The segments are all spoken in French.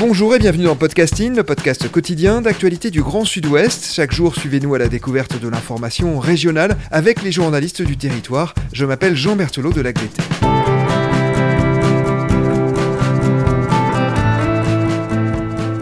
Bonjour et bienvenue dans Podcasting, le podcast quotidien d'actualité du Grand Sud-Ouest. Chaque jour, suivez-nous à la découverte de l'information régionale avec les journalistes du territoire. Je m'appelle Jean Berthelot de l'Agleté.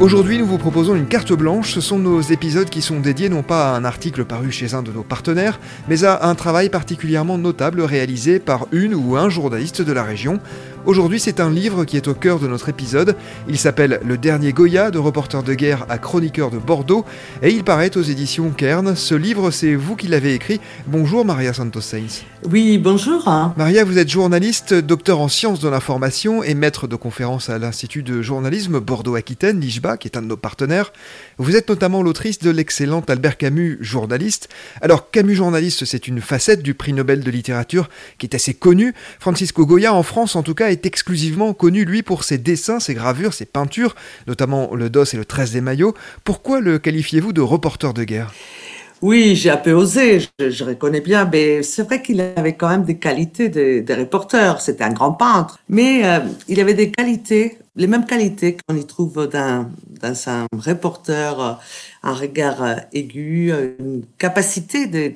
Aujourd'hui, nous vous proposons une carte blanche. Ce sont nos épisodes qui sont dédiés non pas à un article paru chez un de nos partenaires, mais à un travail particulièrement notable réalisé par une ou un journaliste de la région. Aujourd'hui, c'est un livre qui est au cœur de notre épisode. Il s'appelle Le dernier Goya, de reporter de guerre à chroniqueur de Bordeaux, et il paraît aux éditions Kern. Ce livre, c'est vous qui l'avez écrit. Bonjour Maria Santos Sainz. Oui, bonjour. Maria, vous êtes journaliste, docteur en sciences de l'information et maître de conférences à l'Institut de journalisme Bordeaux-Aquitaine, l'IJBA, qui est un de nos partenaires. Vous êtes notamment l'autrice de l'excellent Albert Camus, journaliste. Alors, Camus journaliste, c'est une facette du prix Nobel de littérature qui est assez connue. Francisco Goya, en France en tout cas, est exclusivement connu, lui, pour ses dessins, ses gravures, ses peintures, notamment le dos et le 13 des maillots. Pourquoi le qualifiez-vous de reporter de guerre? Oui, j'ai un peu osé, je, reconnais bien, mais c'est vrai qu'il avait quand même des qualités des de reporters. C'était un grand peintre, mais euh, il avait des qualités, les mêmes qualités qu'on y trouve dans, dans un reporter, euh, un regard euh, aigu, une capacité de,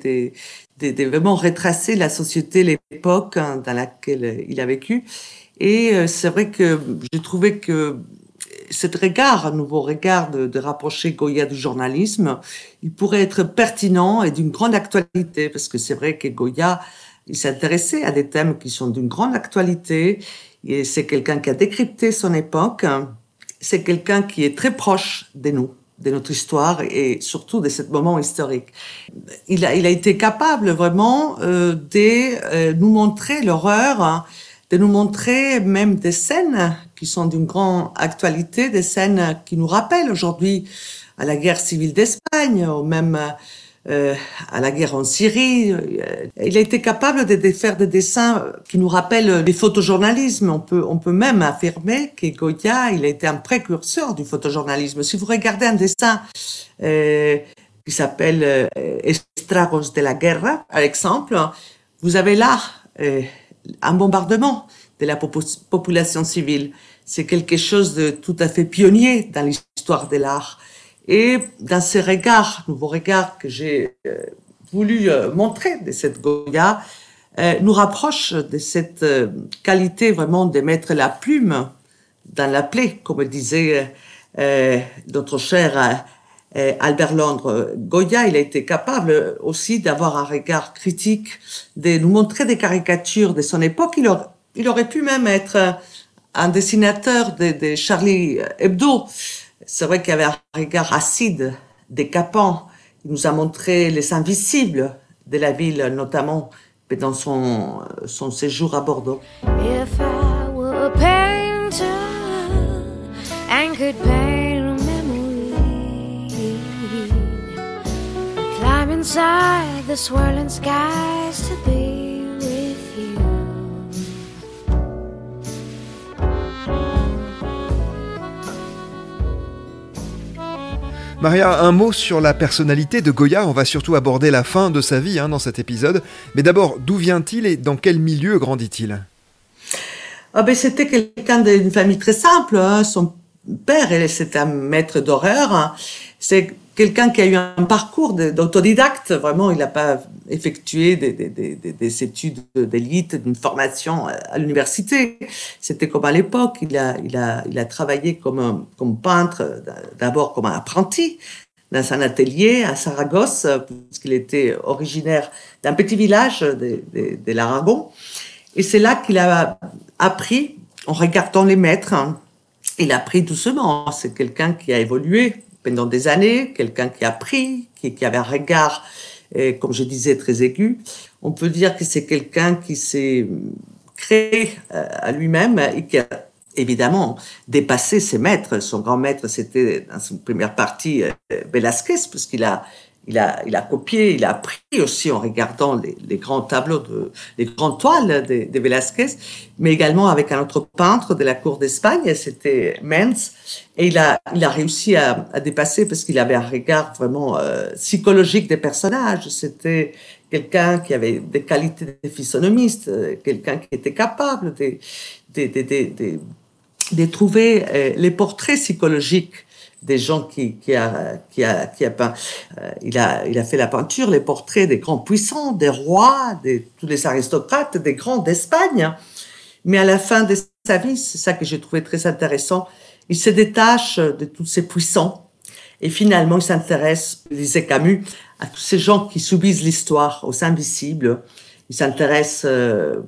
de, de, vraiment retracer la société, l'époque hein, dans laquelle il a vécu. Et c'est vrai que j'ai trouvé que cet regard, un nouveau regard de, rapprocher Goya du journalisme, il pourrait être pertinent et d'une grande actualité, parce que c'est vrai que Goya, il s'intéressait à des thèmes qui sont d'une grande actualité, et c'est quelqu'un qui a décrypté son époque, c'est quelqu'un qui est très proche de nous de notre histoire et surtout de ce moment historique. Il a, il a été capable vraiment euh, de euh, nous montrer l'horreur hein, de nous montrer même des scènes qui sont d'une grande actualité, des scènes qui nous rappellent aujourd'hui à la guerre civile d'Espagne ou même euh, à la guerre en Syrie. Il a été capable de, faire des dessins qui nous rappellent le photojournalisme. On peut, on peut même affirmer que Goya, il a été un précurseur du photojournalisme. Si vous regardez un dessin euh, qui s'appelle euh, Estragos de la guerre, par exemple, vous avez là euh, un bombardement de la population civile. C'est quelque chose de tout à fait pionnier dans l'histoire de l'art. Et dans ces regards, nouveaux regards que j'ai euh, voulu euh, montrer de cette Goya, euh, nous rapproche de cette qualité vraiment de mettre la plume dans la plaie, comme disait notre cher Albert Londres. Goya, il a été capable aussi d'avoir un regard critique, de nous montrer des caricatures de son époque. Il, aurait pu même être un dessinateur de, Charlie Hebdo. C'est vrai qu'il avait un regard acide, décapant. Il nous a montré les invisibles de la ville, notamment dans son, son séjour à Bordeaux. Inside the swirling skies to be with you. Maria, un mot sur la personnalité de Goya. On va surtout aborder la fin de sa vie hein, dans cet épisode. Mais d'abord, d'où vient-il et dans quel milieu grandit-il? Ah ben, C'était quelqu'un d'une famille très simple. Hein. Son père, c'était un maître d'horreur. Hein. C'est quelqu'un qui a eu un parcours d'autodidacte. Vraiment, il n'a pas effectué des, des, des, des études d'élite, d'une formation à l'université. C'était comme à l'époque. Il a, il, a, il a travaillé comme, peintre, d'abord comme apprenti dans un atelier à Saragosse, puisqu'il était originaire d'un petit village de, l'Aragon. Et c'est là qu'il a appris, en regardant les maîtres, il a appris doucement. C'est quelqu'un qui a évolué pendant des années, quelqu'un qui a pris, qui, avait un regard, euh, comme je disais, très aigu. On peut dire que c'est quelqu'un qui s'est créé à lui-même et qui a évidemment dépassé ses maîtres. Son grand maître, c'était dans une première partie Velázquez, puisqu'il a il a, il a copié, il a appris aussi en regardant les, les grands tableaux, de, les grandes toiles de, de, Velázquez, mais également avec un autre peintre de la cour d'Espagne, c'était Menz, et il a, il a réussi à, à dépasser parce qu'il avait un regard vraiment euh, psychologique des personnages. C'était quelqu'un qui avait des qualités de physionomiste, euh, quelqu'un qui était capable de, de, de, trouver euh, les portraits psychologiques des gens qui, a, qui a, qui a peint. Euh, il, a, il a fait la peinture, les portraits des grands puissants, des rois, de tous les aristocrates, des grands d'Espagne. Mais à la fin de sa vie, c'est ça que j'ai trouvé très intéressant, il se détache de tous ces puissants et finalement il s'intéresse, disait Camus, à tous ces gens qui subissent l'histoire, aux invisibles. Il s'intéresse euh,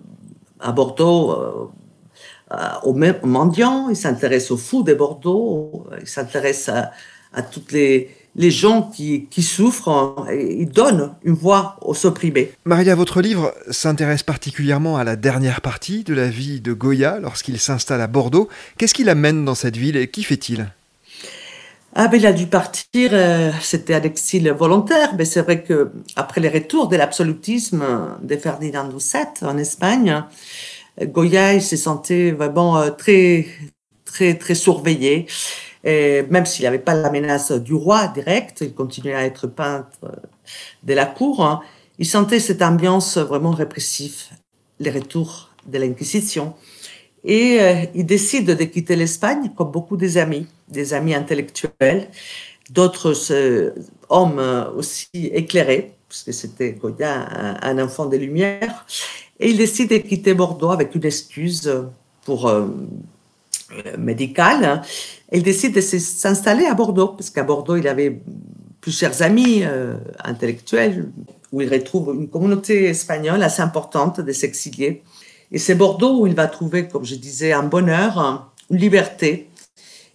à Bordeaux, euh, aux mendiants, il s'intéresse aux fous de Bordeaux, il s'intéresse à, à toutes les, les gens qui, qui souffrent, et il donne une voix aux opprimés. Maria, votre livre s'intéresse particulièrement à la dernière partie de la vie de Goya lorsqu'il s'installe à Bordeaux. Qu'est-ce qui l'amène dans cette ville et qui fait-il? Ah ben, il a dû partir, euh, c'était un exil volontaire, mais c'est vrai que après les retours de l'absolutisme de Ferdinand Doucet en Espagne, Goya, il se sentait vraiment euh, très, très, très surveillé. Et même s'il n'avait pas la menace du roi direct, il continuait à être peintre euh, de la cour. Hein. il sentait cette ambiance vraiment répressive, les retours de l'Inquisition. Et euh, il décide de quitter l'Espagne, comme beaucoup des amis, des amis intellectuels, d'autres hommes aussi éclairés, puisque c'était Goya, un, un enfant des Lumières. Et il décide de quitter Bordeaux avec une excuse pour euh, médicale. Il décide de s'installer à Bordeaux, parce qu'à Bordeaux, il avait plusieurs amis euh, intellectuels, où il retrouve une communauté espagnole assez importante des exiliés. Et c'est Bordeaux où il va trouver, comme je disais, un bonheur, une liberté.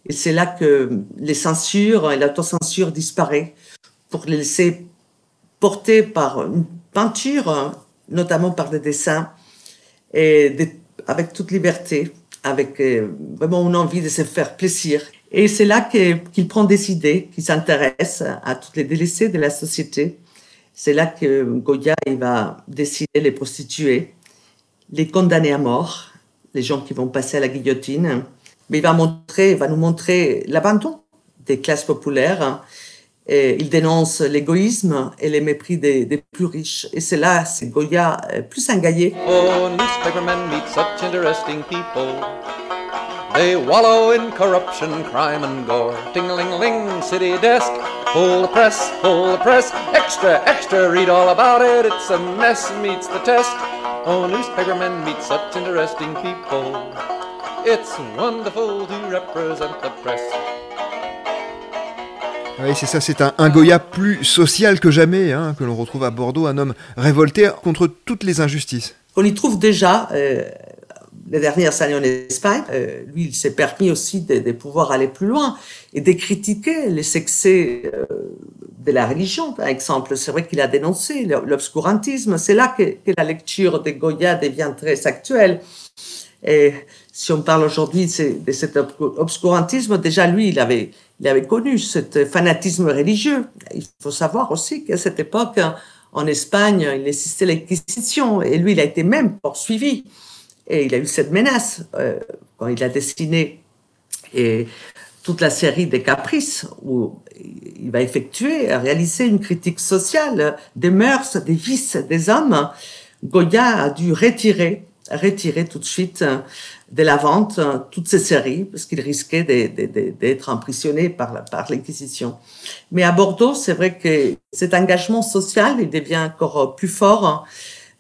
Et c'est là que les censures et l'autocensure disparaissent pour les laisser porter par une peinture notamment par des dessins, avec toute liberté, avec euh, vraiment une envie de se faire plaisir. Et c'est là qu'il prend des idées, qu'il s'intéresse à toutes les délaissées de la société. C'est là que Goya va décider les prostituées, les condamner à mort, les gens qui vont passer à la guillotine. Mais il va il va nous montrer l'abandon des classes populaires, et il dénonce l'égoïsme et le mépris des, plus riches. Et c'est là, c'est Goya euh, plus engaillé. Oh, newspapermen meet such interesting people. They wallow in corruption, crime and gore. Ting-a-ling-ling, city desk. Pull the press, pull the press. Extra, extra, read all about it. It's a mess, meets the test. Oh, newspapermen meet such interesting people. It's wonderful to represent the press. Oui, c'est ça, c'est un, un, Goya plus social que jamais, hein, que l'on retrouve à Bordeaux, un homme révolté contre toutes les injustices. On y trouve déjà euh, les dernières années en Espagne. Euh, lui, il s'est permis aussi de, pouvoir aller plus loin et de critiquer les excès euh, de la religion, par exemple. C'est vrai qu'il a dénoncé l'obscurantisme. C'est là que, que, la lecture de Goya devient très actuelle. Et si on parle aujourd'hui de cet obscurantisme, déjà lui, il avait il avait connu ce fanatisme religieux. Il faut savoir aussi qu'à cette époque, en Espagne, il existait l'Inquisition et lui, il a été même poursuivi. Et il a eu cette menace euh, quand il a dessiné et toute la série des caprices où il va effectuer, réaliser une critique sociale des mœurs, des vices des hommes. Goya a dû retirer, retirer tout de suite de la vente euh, toutes ces séries parce qu'il risquait d'être emprisonné par, l'Inquisition. Mais à Bordeaux, c'est vrai que cet engagement social, il devient encore plus fort,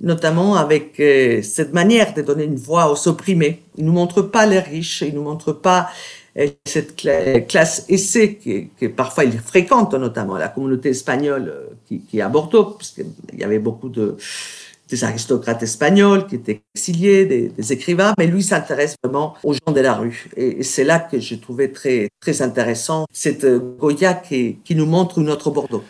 notamment avec euh, cette manière de donner une voix aux opprimés. Il nous montre pas les riches, il nous montre pas euh, cette classe aisée que, parfois il fréquente, notamment la communauté espagnole qui, qui est à Bordeaux, puisqu'il y avait beaucoup de des aristocrates espagnols qui étaient exiliés, des, écrivains, mais lui s'intéresse vraiment aux gens de la rue. Et, c'est là que j'ai trouvé très, très intéressant cette Goya qui, qui nous montre une autre Bordeaux.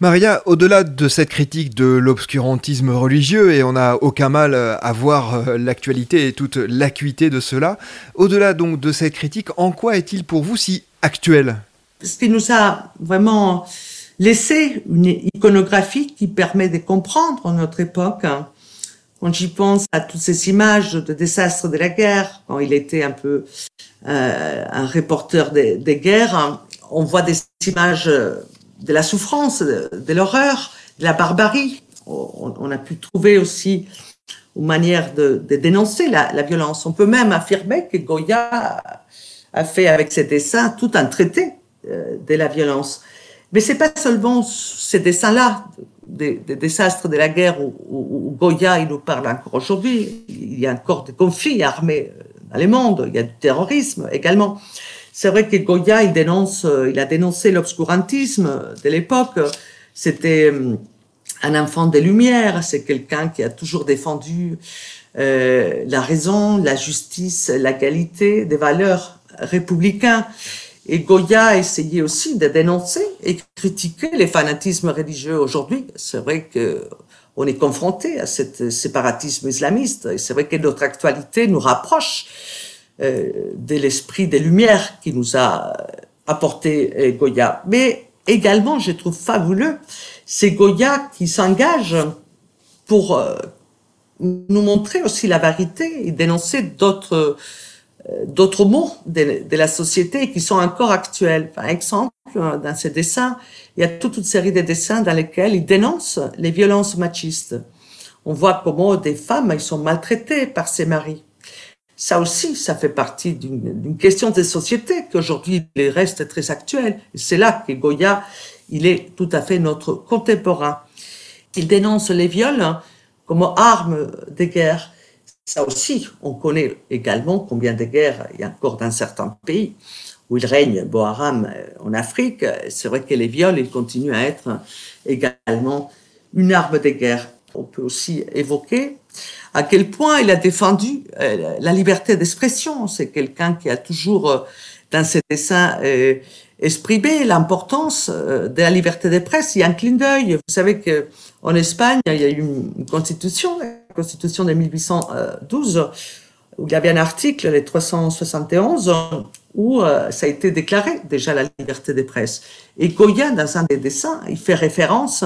Maria, au-delà de cette critique de l'obscurantisme religieux, et on n'a aucun mal à voir euh, l'actualité et toute l'acuité de cela, au-delà donc de cette critique, en quoi est-il pour vous si actuel? Ce qui nous a vraiment laissé une iconographie qui permet de comprendre notre époque. Quand j'y pense à toutes ces images de désastres de la guerre, quand il était un peu euh, un reporter des, guerres, on voit des images de la souffrance, de, l'horreur, de la barbarie. On, a pu trouver aussi une manière de, dénoncer la, violence. On peut même affirmer que Goya a fait avec ses dessins tout un traité euh, de la violence. Mais c'est pas seulement ces dessins-là, des, désastres de la guerre où, Goya il nous parle encore aujourd'hui. Il y a encore des conflits armés euh, dans le monde, il y a du terrorisme également. C'est vrai que Goya, il dénonce, euh, il a dénoncé l'obscurantisme de l'époque. C'était euh, un enfant des Lumières. C'est quelqu'un qui a toujours défendu la raison, la justice, la qualité, des valeurs républicaines. Et Goya essayait aussi de dénoncer et critiquer les fanatismes religieux aujourd'hui. C'est vrai que on est confronté à ce séparatisme islamiste. Et c'est vrai que notre actualité nous rapproche euh, de l'esprit des Lumières qui nous a apporté euh, Goya. Mais également, je trouve fabuleux, c'est Goya qui s'engage pour euh, nous montrer aussi la vérité et dénoncer d'autres d'autres mots de, la société qui sont encore actuels. Par exemple, dans ses dessins, il y a toute une série de dessins dans lesquels il dénonce les violences machistes. On voit comment des femmes, elles sont maltraitées par ses maris ça aussi, ça fait partie d'une question des sociétés qu'aujourd'hui il reste très actuel. C'est là que Goya, il est tout à fait notre contemporain. Il dénonce les viols comme arme de guerre. Ça aussi, on connaît également combien de guerres il y a encore dans certains pays où il règne Boharam euh, en Afrique. C'est vrai que les viols, ils continuent à être également une arme de guerre. On peut aussi évoquer à quel point il a défendu euh, la liberté d'expression. C'est quelqu'un qui a toujours, euh, dans ses dessins, euh, exprimé l'importance de la liberté de presse. Il y a un clin d'œil. Vous savez que en Espagne, il y a eu une constitution, la constitution de 1812, où il y avait un article, les 371, où ça a été déclaré déjà la liberté de presse. Et Goya, dans un des dessins, il fait référence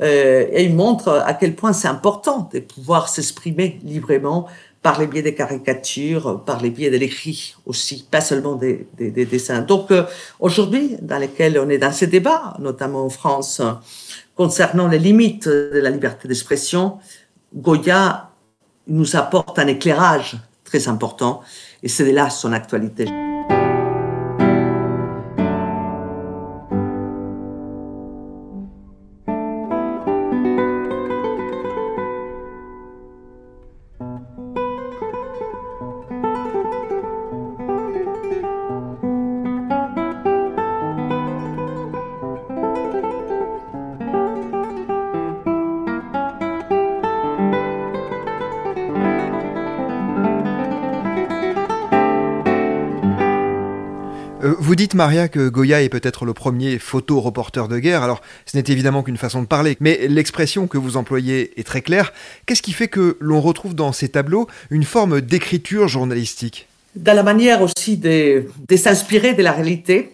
euh, et il montre à quel point c'est important de pouvoir s'exprimer librement par les biais des caricatures, par les biais de l'écrit aussi, pas seulement des, des, des dessins. Donc euh, aujourd'hui, dans lesquels on est dans ces débats, notamment en France, concernant les limites de la liberté d'expression, Goya nous apporte un éclairage très important, et c'est là son actualité. Vous dites, Maria, que Goya est peut-être le premier photo-reporter de guerre. Alors, ce n'est évidemment qu'une façon de parler, mais l'expression que vous employez est très claire. Qu'est-ce qui fait que l'on retrouve dans ces tableaux une forme d'écriture journalistique? Dans la manière aussi de, s'inspirer de la réalité.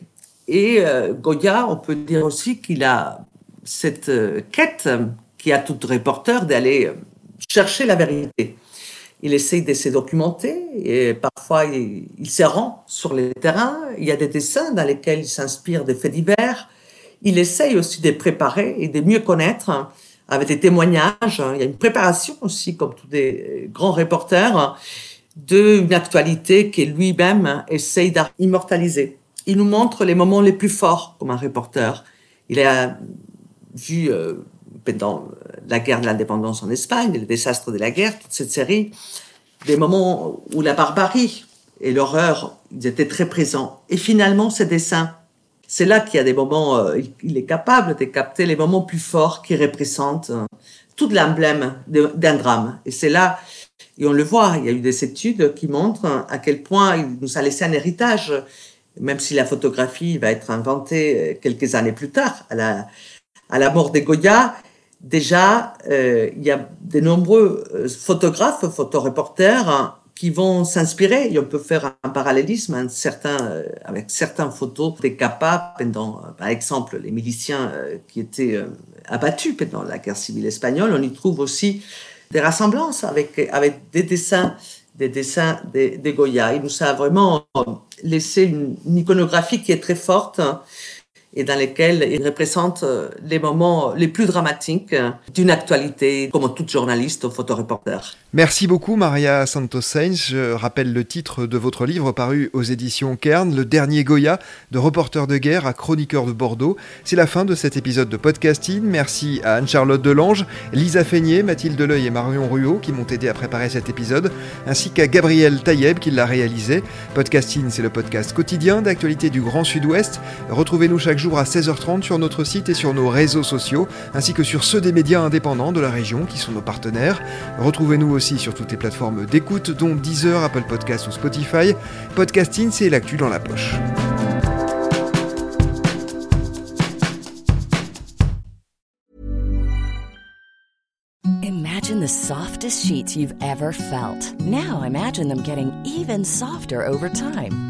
Et euh, Goya, on peut dire aussi qu'il a cette euh, quête qui a tout reporter d'aller euh, chercher la vérité il essaye de se documenter et parfois il, se rend sur le terrain. Il y a des dessins dans lesquels il s'inspire des faits divers. Il essaye aussi de préparer et de mieux connaître avec des témoignages. Il y a une préparation aussi, comme tous des grands reporters, d'une actualité qu'il lui-même essaye d'immortaliser. Il nous montre les moments les plus forts comme un reporter. Il a vu euh, pendant la guerre de l'indépendance en Espagne, le désastre de la guerre, toute cette série, des moments où la barbarie et l'horreur, étaient très présents. Et finalement, ces dessins, c'est là qu'il y a des moments, euh, il est capable de capter les moments plus forts qui représentent euh, tout l'emblème d'un drame. Et c'est là, et on le voit, il y a eu des études qui montrent à quel point il nous a laissé un héritage, même si la photographie va être inventée euh, quelques années plus tard, à la, à la mort de Goya, déjà, euh, il y a de nombreux euh, photographes, photoreporters hein, qui vont s'inspirer. On peut faire un parallélisme un certain, euh, avec certaines photos des capas pendant, par exemple, les miliciens qui étaient abattus pendant la guerre civile espagnole. On y trouve aussi des rassemblances avec, des dessins des dessins de, de Goya. Il nous a vraiment laissé une, une iconographie qui est très forte hein, et dans lesquels il représente euh, les moments les plus dramatiques euh, d'une actualité, comme tout journaliste ou photoreporter. Merci beaucoup Maria Santos Sainz. Je rappelle le titre de votre livre paru aux éditions Kern, Le dernier Goya, de reporter de guerre à chroniqueur de Bordeaux. C'est la fin de cet épisode de podcasting. Merci à Anne-Charlotte Delange, Lisa Feignet, Mathilde Deleuil et Marion Ruot qui m'ont aidé à préparer cet épisode, ainsi qu'à Gabriel Taïeb qui l'a réalisé. Podcasting, c'est le podcast quotidien d'actualité du Grand Sud-Ouest. Retrouvez-nous chaque jour à 16h30 sur notre site et sur nos réseaux sociaux, ainsi que sur ceux des médias indépendants de la région qui sont nos partenaires. Retrouvez-nous aussi sur toutes les plateformes d'écoute, dont Deezer, Apple Podcasts ou Spotify. Podcasting, c'est l'actu dans la poche. Imagine the softest sheets you've ever felt. Now imagine them getting even softer over time.